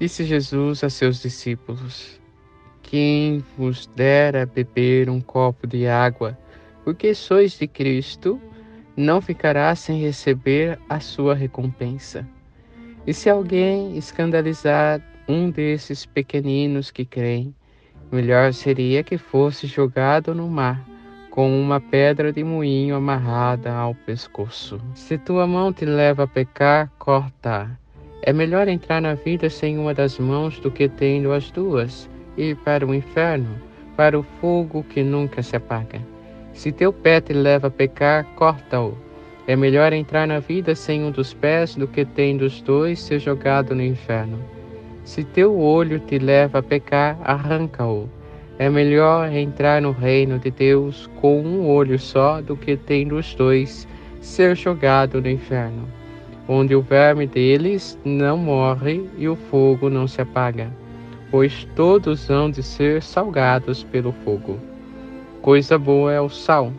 disse Jesus a seus discípulos: Quem vos dera beber um copo de água, porque sois de Cristo, não ficará sem receber a sua recompensa. E se alguém escandalizar um desses pequeninos que creem, melhor seria que fosse jogado no mar com uma pedra de moinho amarrada ao pescoço. Se tua mão te leva a pecar, corta. É melhor entrar na vida sem uma das mãos do que tendo as duas, ir para o inferno, para o fogo que nunca se apaga. Se teu pé te leva a pecar, corta-o. É melhor entrar na vida sem um dos pés do que tendo os dois ser jogado no inferno. Se teu olho te leva a pecar, arranca-o. É melhor entrar no reino de Deus com um olho só do que tendo os dois ser jogado no inferno onde o verme deles não morre e o fogo não se apaga, pois todos hão de ser salgados pelo fogo. Coisa boa é o sal,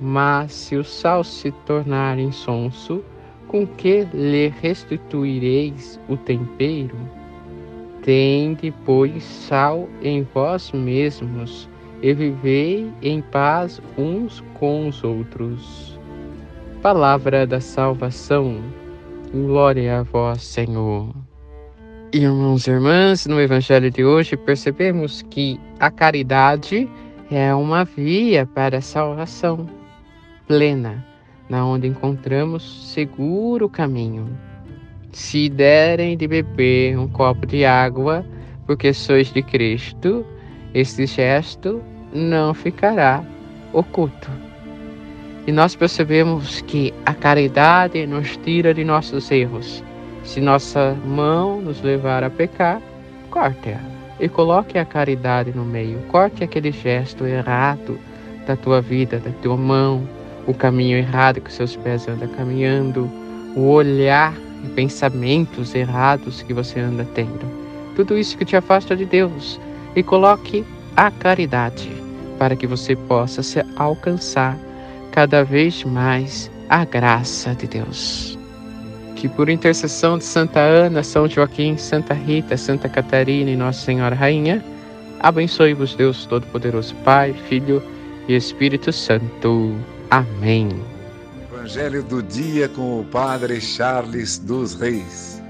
mas se o sal se tornar insonso, com que lhe restituireis o tempero? Tende, pois, sal em vós mesmos e vivei em paz uns com os outros. Palavra da salvação. Glória a vós, Senhor. Irmãos e irmãs, no Evangelho de hoje percebemos que a caridade é uma via para a salvação plena, na onde encontramos seguro caminho. Se derem de beber um copo de água, porque sois de Cristo, este gesto não ficará oculto. E nós percebemos que a caridade nos tira de nossos erros. Se nossa mão nos levar a pecar, corte-a e coloque a caridade no meio. Corte aquele gesto errado da tua vida, da tua mão, o caminho errado que seus pés andam caminhando, o olhar e pensamentos errados que você anda tendo. Tudo isso que te afasta de Deus. E coloque a caridade para que você possa se alcançar cada vez mais a graça de Deus. Que por intercessão de Santa Ana, São Joaquim, Santa Rita, Santa Catarina e Nossa Senhora Rainha, abençoe-vos Deus Todo-Poderoso, Pai, Filho e Espírito Santo. Amém. Evangelho do dia com o Padre Charles dos Reis.